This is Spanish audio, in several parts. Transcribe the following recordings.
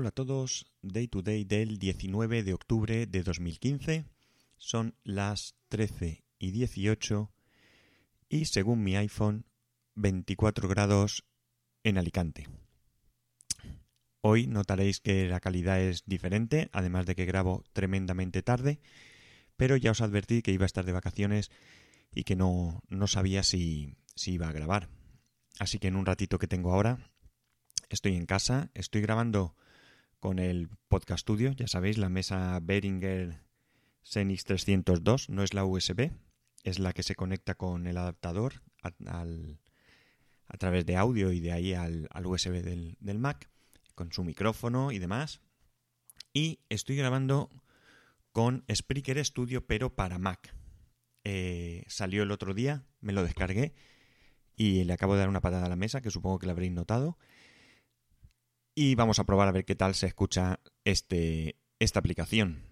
Hola a todos, Day to Day del 19 de octubre de 2015. Son las 13 y 18 y según mi iPhone 24 grados en Alicante. Hoy notaréis que la calidad es diferente, además de que grabo tremendamente tarde, pero ya os advertí que iba a estar de vacaciones y que no, no sabía si, si iba a grabar. Así que en un ratito que tengo ahora, estoy en casa, estoy grabando con el Podcast Studio, ya sabéis, la mesa Behringer Xenix 302, no es la USB, es la que se conecta con el adaptador a, a través de audio y de ahí al, USB del, del, Mac, con su micrófono y demás. Y estoy grabando con Spreaker Studio, pero para Mac. Eh, salió el otro día, me lo descargué y le acabo de dar una patada a la mesa, que supongo que la habréis notado y vamos a probar a ver qué tal se escucha este, esta aplicación.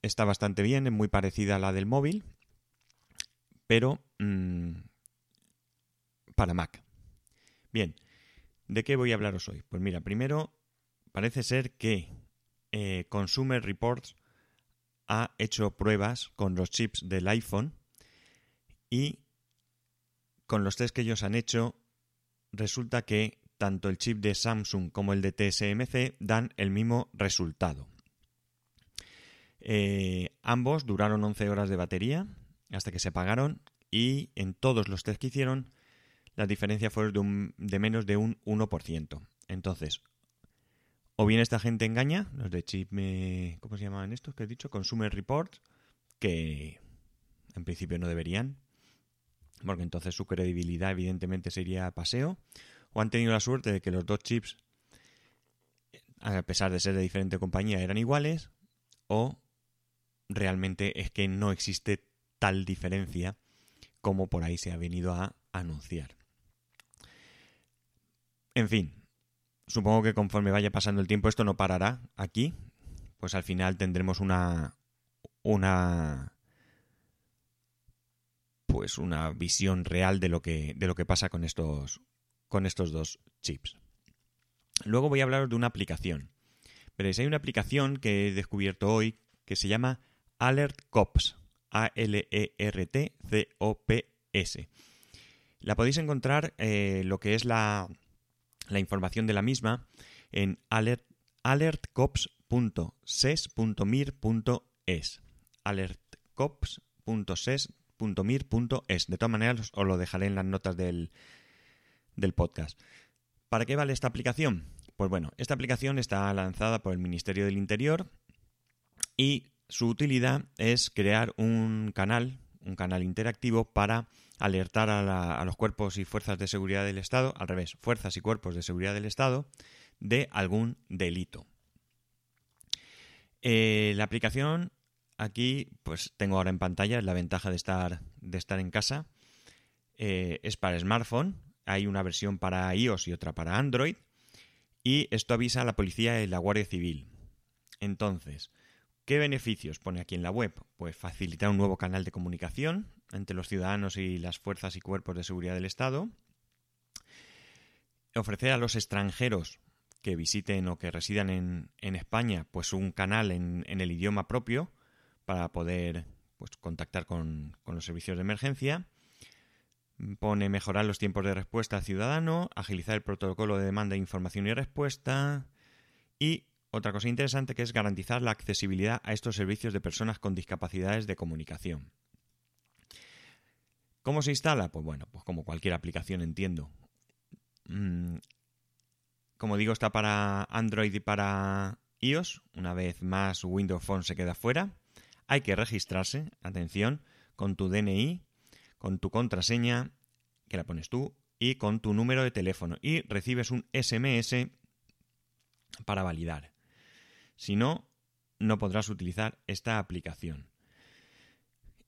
Está bastante bien, es muy parecida a la del móvil, pero mmm, para Mac. Bien, ¿de qué voy a hablaros hoy? Pues mira, primero parece ser que eh, Consumer Reports ha hecho pruebas con los chips del iPhone y con los test que ellos han hecho resulta que tanto el chip de Samsung como el de TSMC dan el mismo resultado. Eh, ambos duraron 11 horas de batería hasta que se apagaron y en todos los test que hicieron la diferencia fue de, menos de un 1%. Entonces, o bien esta gente engaña, los de chip, ¿cómo se llamaban estos que he dicho? Consumer Reports, que en principio no deberían, porque entonces su credibilidad evidentemente sería paseo, o han tenido la suerte de que los dos chips, a pesar de ser de diferente compañía, eran iguales, o realmente es que no existe tal diferencia como por ahí se ha venido a anunciar. En fin, supongo que conforme vaya pasando el tiempo esto no parará aquí, pues al final tendremos una una pues una visión real de lo que de lo que pasa con estos con estos dos chips. Luego voy a hablaros de una aplicación. Veréis, hay una aplicación que he descubierto hoy que se llama Alert Cops. A-L-E-R-T-C-O-P-S. La podéis encontrar eh, lo que es la, la, información de la misma en alert, alertcops.ses.mir.es. alertcops.ses.mir.es. De todas maneras, os lo dejaré en las notas del, del podcast. ¿Para qué vale esta aplicación? Pues bueno, esta aplicación está lanzada por el Ministerio del Interior y su utilidad es crear un canal, un canal interactivo para alertar a, los cuerpos y fuerzas de seguridad del Estado, al revés, fuerzas y cuerpos de seguridad del Estado, de algún delito. Eh, la aplicación aquí, pues tengo ahora en pantalla, la ventaja de estar, de estar en casa. Eh, es para smartphone, hay una versión para iOS y otra para Android. Y esto avisa a la policía y la Guardia Civil. Entonces, ¿qué beneficios pone aquí en la web? Pues facilitar un nuevo canal de comunicación entre los ciudadanos y las fuerzas y cuerpos de seguridad del Estado. Ofrecer a los extranjeros que visiten o que residan en, España, pues un canal en, el idioma propio para poder pues, contactar con los servicios de emergencia Pone mejorar los tiempos de respuesta al ciudadano, agilizar el protocolo de demanda de información y respuesta y otra cosa interesante que es garantizar la accesibilidad a estos servicios de personas con discapacidades de comunicación. ¿Cómo se instala? Pues bueno, pues como cualquier aplicación entiendo. Mm, como digo, está para Android y para iOS. Una vez más, Windows Phone se queda fuera. Hay que registrarse, atención, con tu DNI con tu contraseña, que la pones tú, y con tu número de teléfono. Y recibes un SMS para validar. Si no, no podrás utilizar esta aplicación.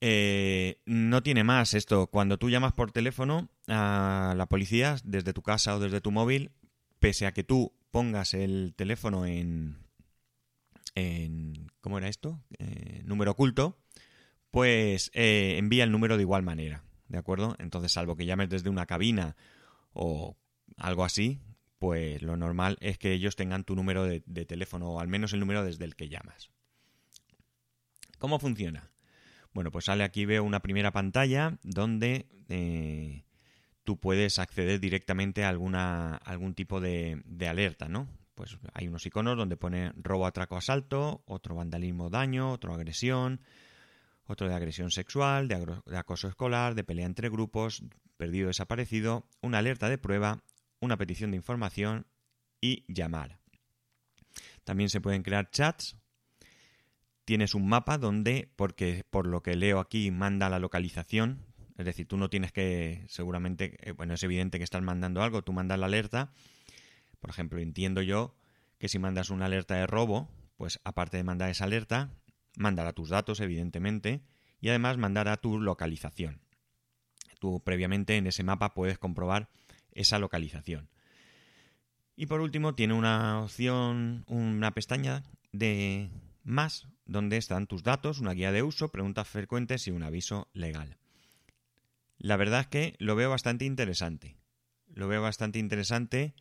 Eh, no tiene más esto. Cuando tú llamas por teléfono a la policía desde tu casa o desde tu móvil, pese a que tú pongas el teléfono en, en ¿cómo era esto? Eh, número oculto, pues eh, envía el número de igual manera, ¿de acuerdo? Entonces, salvo que llames desde una cabina o algo así, pues lo normal es que ellos tengan tu número de, teléfono, o al menos el número desde el que llamas. ¿Cómo funciona? Bueno, pues sale aquí, veo una primera pantalla donde eh, tú puedes acceder directamente a alguna, algún tipo de, de, alerta, ¿no? Pues hay unos iconos donde pone robo, atraco, asalto, otro vandalismo, daño, otro agresión, otro de agresión sexual, de, acoso escolar, de pelea entre grupos, perdido desaparecido, una alerta de prueba, una petición de información y llamar. También se pueden crear chats. Tienes un mapa donde, porque por lo que leo aquí, manda la localización. Es decir, tú no tienes que, seguramente, eh, bueno, es evidente que estás mandando algo, tú mandas la alerta. Por ejemplo, entiendo yo que si mandas una alerta de robo, pues aparte de mandar esa alerta, mandará tus datos, evidentemente, y además mandará tu localización. Tú previamente en ese mapa puedes comprobar esa localización. Y por último tiene una opción, una pestaña de más, donde están tus datos, una guía de uso, preguntas frecuentes y un aviso legal. La verdad es que lo veo bastante interesante. Lo veo bastante interesante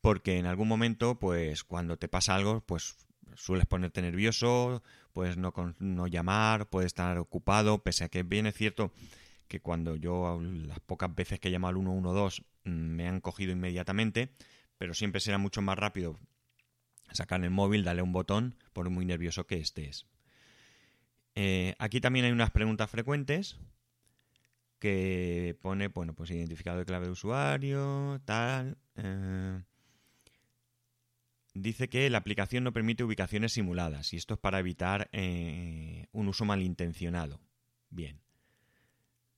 porque en algún momento, pues cuando te pasa algo, pues sueles ponerte nervioso, puedes no, no llamar, puedes estar ocupado, pese a que bien es cierto que cuando yo las pocas veces que llamo al 112 mm, me han cogido inmediatamente, pero siempre será mucho más rápido sacar el móvil, darle un botón, por muy nervioso que estés. Eh, aquí también hay unas preguntas frecuentes que pone, bueno, pues identificado de clave de usuario, tal. Eh, dice que la aplicación no permite ubicaciones simuladas y esto es para evitar eh, un uso malintencionado. Bien.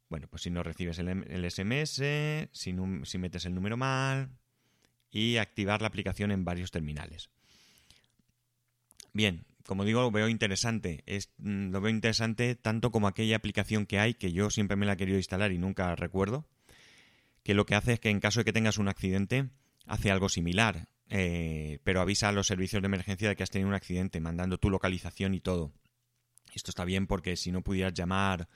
Bueno, pues si no recibes el, SMS, si, metes el número mal y activar la aplicación en varios terminales. Bien, como digo, lo veo interesante. Es, mm, lo veo interesante tanto como aquella aplicación que hay que yo siempre me la he querido instalar y nunca recuerdo. Que lo que hace es que en caso de que tengas un accidente, hace algo similar. Eh, pero avisa a los servicios de emergencia de que has tenido un accidente, mandando tu localización y todo. Esto está bien porque si no pudieras llamar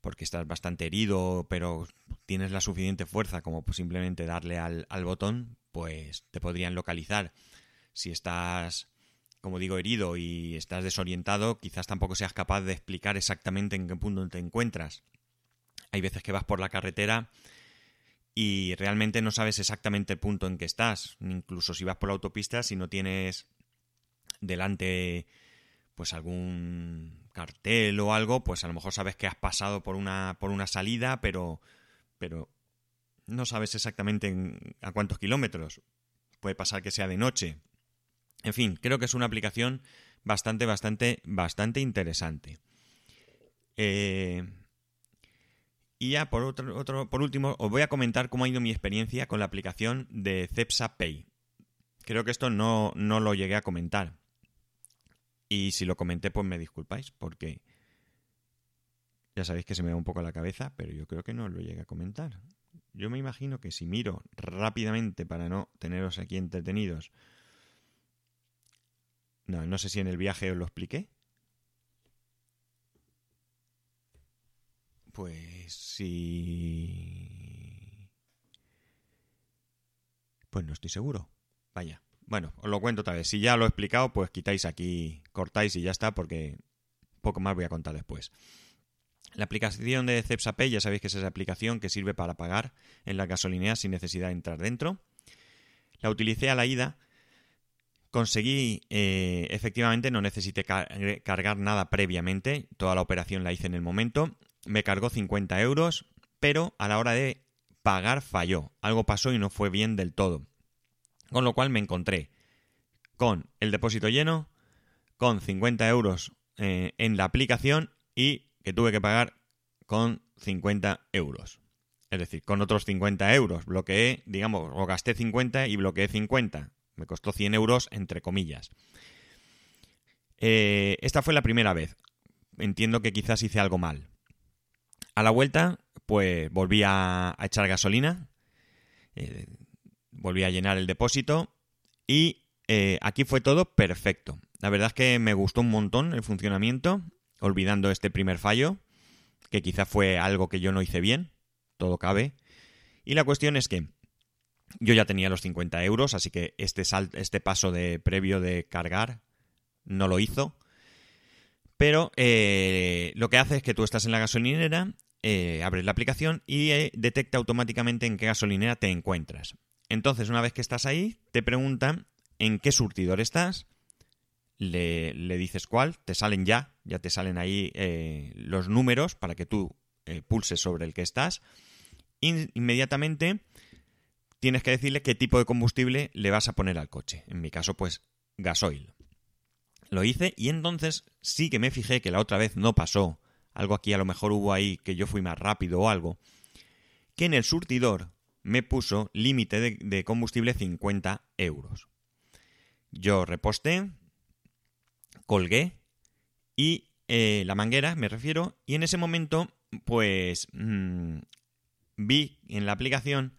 porque estás bastante herido, pero tienes la suficiente fuerza como simplemente darle al, al botón, pues te podrían localizar. Si estás, como digo, herido y estás desorientado, quizás tampoco seas capaz de explicar exactamente en qué punto te encuentras. Hay veces que vas por la carretera y realmente no sabes exactamente el punto en que estás. Incluso si vas por la autopista, si no tienes delante pues algún cartel o algo, pues a lo mejor sabes que has pasado por una, por una salida, pero, pero no sabes exactamente a cuántos kilómetros. Puede pasar que sea de noche. En fin, creo que es una aplicación bastante, bastante, bastante interesante. Eh, y ya por, otro, otro, por último, os voy a comentar cómo ha ido mi experiencia con la aplicación de Cepsa Pay. Creo que esto no, no lo llegué a comentar. Y si lo comenté, pues me disculpáis, porque ya sabéis que se me da un poco la cabeza, pero yo creo que no lo llegué a comentar. Yo me imagino que si miro rápidamente para no teneros aquí entretenidos. No, no sé si en el viaje os lo expliqué. Pues sí. Pues no estoy seguro. Vaya. Bueno, os lo cuento otra vez. Si ya lo he explicado, pues quitáis aquí, cortáis y ya está, porque poco más voy a contar después. La aplicación de CepsaPay, ya sabéis que es esa aplicación que sirve para pagar en la gasolinera sin necesidad de entrar dentro. La utilicé a la ida. Conseguí, eh, efectivamente, no necesité cargar nada previamente. Toda la operación la hice en el momento me cargó 50 euros, pero a la hora de pagar falló. Algo pasó y no fue bien del todo. Con lo cual me encontré con el depósito lleno, con 50 euros eh, en la aplicación y que tuve que pagar con 50 euros. Es decir, con otros 50 euros. Bloqueé, digamos, o gasté 50 y bloqueé 50. Me costó 100 euros, entre comillas. Eh, esta fue la primera vez. Entiendo que quizás hice algo mal. A la vuelta, pues volví a, echar gasolina, eh, volví a llenar el depósito y eh, aquí fue todo perfecto. La verdad es que me gustó un montón el funcionamiento, olvidando este primer fallo, que quizá fue algo que yo no hice bien, todo cabe. Y la cuestión es que Yo ya tenía los 50 euros, así que este, este paso de previo de cargar no lo hizo. Pero eh, lo que hace es que tú estás en la gasolinera, eh, abres la aplicación y eh, detecta automáticamente en qué gasolinera te encuentras. Entonces, una vez que estás ahí, te preguntan en qué surtidor estás, le, dices cuál, te salen ya, ya te salen ahí los números para que tú pulses sobre el que estás. inmediatamente tienes que decirle qué tipo de combustible le vas a poner al coche. En mi caso, pues gasoil. Lo hice y entonces sí que me fijé que la otra vez no pasó. Algo aquí a lo mejor hubo ahí que yo fui más rápido o algo. Que en el surtidor me puso límite de, combustible 50 euros. Yo reposté, colgué y eh, la manguera, me refiero, y en ese momento, pues mm, vi en la aplicación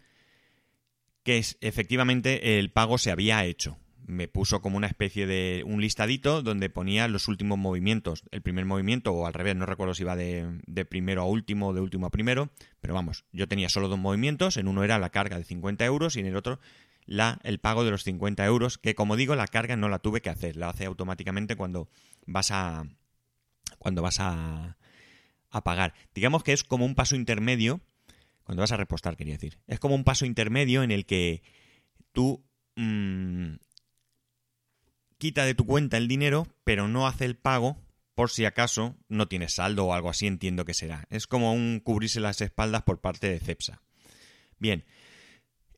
que efectivamente el pago se había hecho. Me puso como una especie de un listadito donde ponía los últimos movimientos. El primer movimiento, o al revés, no recuerdo si iba de, primero a último o de último a primero, pero vamos, yo tenía solo dos movimientos. En uno era la carga de 50 euros y en el otro la, el pago de los 50 euros, que como digo, la carga no la tuve que hacer, la hace automáticamente cuando vas a. cuando vas a, a pagar. Digamos que es como un paso intermedio cuando vas a repostar, quería decir. Es como un paso intermedio en el que tú mm, quita de tu cuenta el dinero, pero no hace el pago por si acaso no tienes saldo o algo así, entiendo que será. Es como un cubrirse las espaldas por parte de Cepsa. Bien,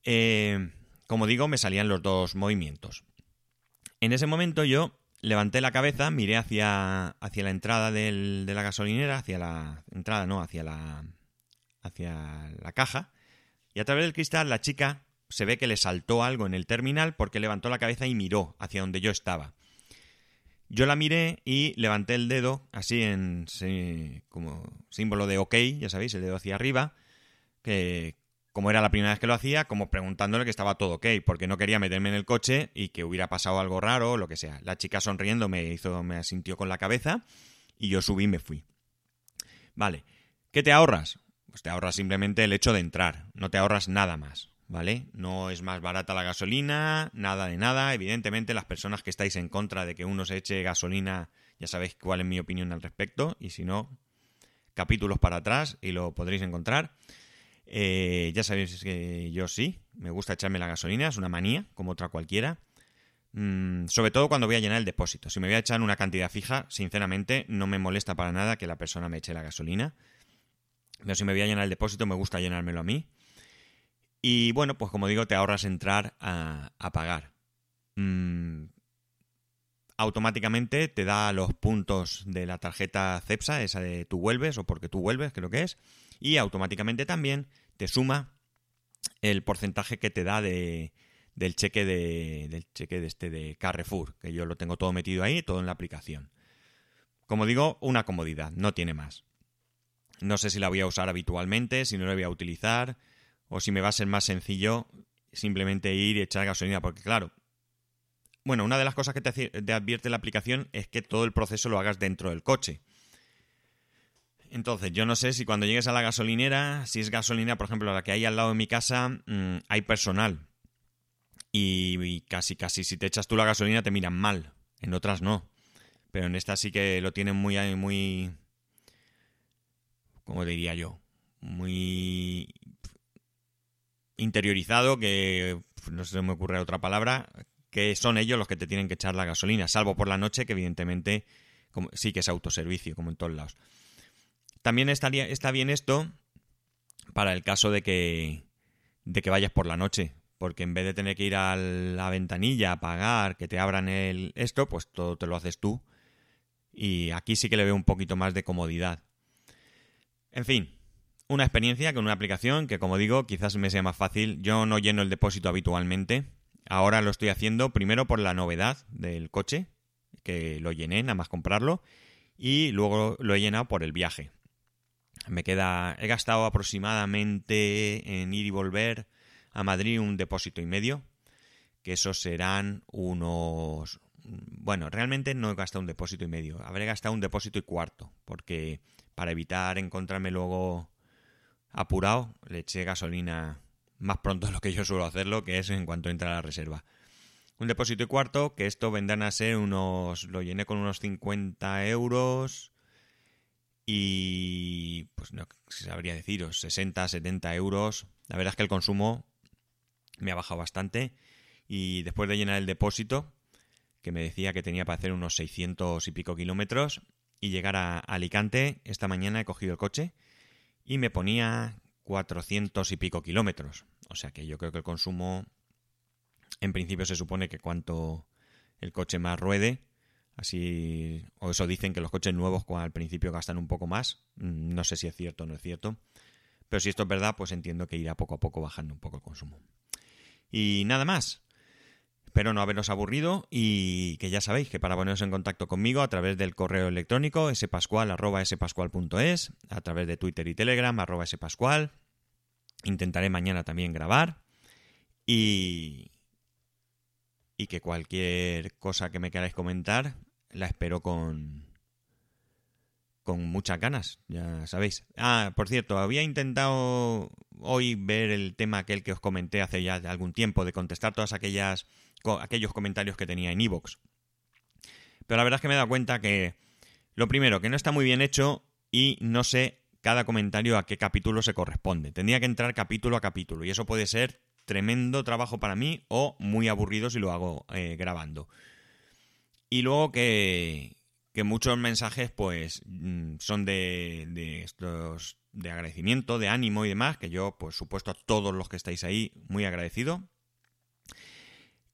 eh, como digo, me salían los dos movimientos. En ese momento yo levanté la cabeza, miré hacia, hacia la entrada de la gasolinera, hacia la entrada, no, hacia la, hacia la caja y a través del cristal la chica se ve que le saltó algo en el terminal porque levantó la cabeza y miró hacia donde yo estaba. Yo la miré y levanté el dedo así en como símbolo de OK, ya sabéis, el dedo hacia arriba, que como era la primera vez que lo hacía, como preguntándole que estaba todo ok, porque no quería meterme en el coche y que hubiera pasado algo raro o lo que sea. La chica sonriendo me hizo, me asintió con la cabeza y yo subí y me fui. Vale, ¿qué te ahorras? pues te ahorras simplemente el hecho de entrar, no te ahorras nada más, ¿vale? No es más barata la gasolina, nada de nada. Evidentemente, las personas que estáis en contra de que uno se eche gasolina, ya sabéis cuál es mi opinión al respecto, y si no, capítulos para atrás y lo podréis encontrar. Eh, ya sabéis que yo sí, me gusta echarme la gasolina, es una manía, como otra cualquiera. Mm, sobre todo cuando voy a llenar el depósito. Si me voy a echar una cantidad fija, sinceramente no me molesta para nada que la persona me eche la gasolina. Pero si me voy a llenar el depósito, me gusta llenármelo a mí. Y bueno, pues como digo, te ahorras entrar a, pagar. Mm, automáticamente te da los puntos de la tarjeta CEPSA, esa de tú vuelves o porque tú vuelves, creo que es. Y automáticamente también te suma el porcentaje que te da de, del cheque de del cheque de este de Carrefour, que yo lo tengo todo metido ahí, todo en la aplicación. Como digo, una comodidad, no tiene más. No sé si la voy a usar habitualmente, si no la voy a utilizar, o si me va a ser más sencillo simplemente ir y echar gasolina, porque claro, bueno, una de las cosas que te, advierte la aplicación es que todo el proceso lo hagas dentro del coche. Entonces, yo no sé si cuando llegues a la gasolinera, si es gasolina, por ejemplo, la que hay al lado de mi casa, mm, hay personal. Y, casi, casi, si te echas tú la gasolina te miran mal. En otras no. Pero en esta sí que lo tienen muy, muy, como diría yo, muy interiorizado, que no se me ocurre otra palabra, que son ellos los que te tienen que echar la gasolina, salvo por la noche, que evidentemente sí que es autoservicio, como en todos lados. También estaría, está bien esto para el caso de que, de que vayas por la noche, porque en vez de tener que ir a la ventanilla a pagar, que te abran el esto, pues todo te lo haces tú. Y aquí sí que le veo un poquito más de comodidad. En fin, una experiencia con una aplicación que, como digo, quizás me sea más fácil. Yo no lleno el depósito habitualmente. Ahora lo estoy haciendo primero por la novedad del coche, que lo llené nada más comprarlo, y luego lo he llenado por el viaje. Me queda. He gastado aproximadamente en ir y volver a Madrid un depósito y medio. Que esos serán unos. Bueno, realmente no he gastado un depósito y medio. Habré gastado un depósito y cuarto. Porque para evitar encontrarme luego apurado, le eché gasolina más pronto de lo que yo suelo hacerlo, que es en cuanto entra a la reserva. Un depósito y cuarto, que esto vendrán a ser unos... Lo llené con unos 50 euros y... Pues no sabría deciros, 60, 70 euros. La verdad es que el consumo me ha bajado bastante y después de llenar el depósito, que me decía que tenía para hacer unos 600 y pico kilómetros y llegar a Alicante, esta mañana he cogido el coche y me ponía 400 y pico kilómetros. O sea que yo creo que el consumo, en principio se supone que cuanto el coche más ruede, así, o eso dicen que los coches nuevos al principio gastan un poco más. Mm, no sé si es cierto o no es cierto. Pero si esto es verdad, pues entiendo que irá poco a poco bajando un poco el consumo. Y nada más. Espero no haberos aburrido y que ya sabéis que para poneros en contacto conmigo a través del correo electrónico spascual.spascual.es, a través de Twitter y Telegram arroba spascual. Intentaré mañana también grabar y, y que cualquier cosa que me queráis comentar la espero con, con muchas ganas, ya sabéis. Ah, por cierto, había intentado hoy ver el tema aquel que os comenté hace ya algún tiempo de contestar todas aquellas aquellos comentarios que tenía en iVoox. Pero la verdad es que me he dado cuenta que, lo primero, que no está muy bien hecho y no sé cada comentario a qué capítulo se corresponde. Tendría que entrar capítulo a capítulo y eso puede ser tremendo trabajo para mí o muy aburrido si lo hago eh, grabando. Y luego que, que muchos mensajes pues mm, son de, de estos de agradecimiento, de ánimo y demás, que yo pues supuesto a todos los que estáis ahí muy agradecido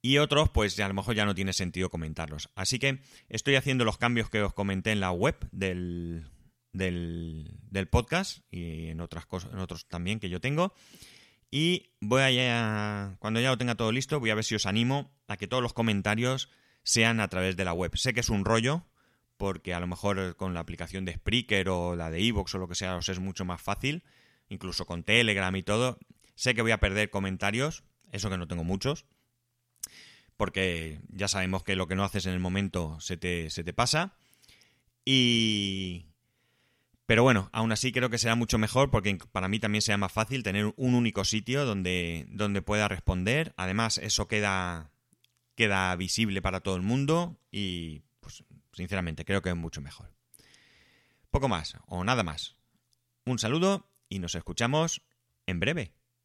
y otros pues a lo mejor ya no tiene sentido comentarlos. Así que estoy haciendo los cambios que os comenté en la web del, del, podcast y en otras cosas, en otros también que yo tengo. Y voy a, cuando ya lo tenga todo listo, voy a ver si os animo a que todos los comentarios sean a través de la web. Sé que es un rollo, porque a lo mejor con la aplicación de Spreaker o la de Evox o lo que sea os es mucho más fácil, incluso con Telegram y todo. Sé que voy a perder comentarios, eso que no tengo muchos, porque ya sabemos que lo que no haces en el momento se te, se te pasa. Y... Pero bueno, aún así creo que será mucho mejor porque para mí también será más fácil tener un único sitio donde, donde pueda responder. Además, eso queda, queda visible para todo el mundo y, sinceramente, creo que es mucho mejor. Poco más, o nada más. Un saludo y nos escuchamos en breve.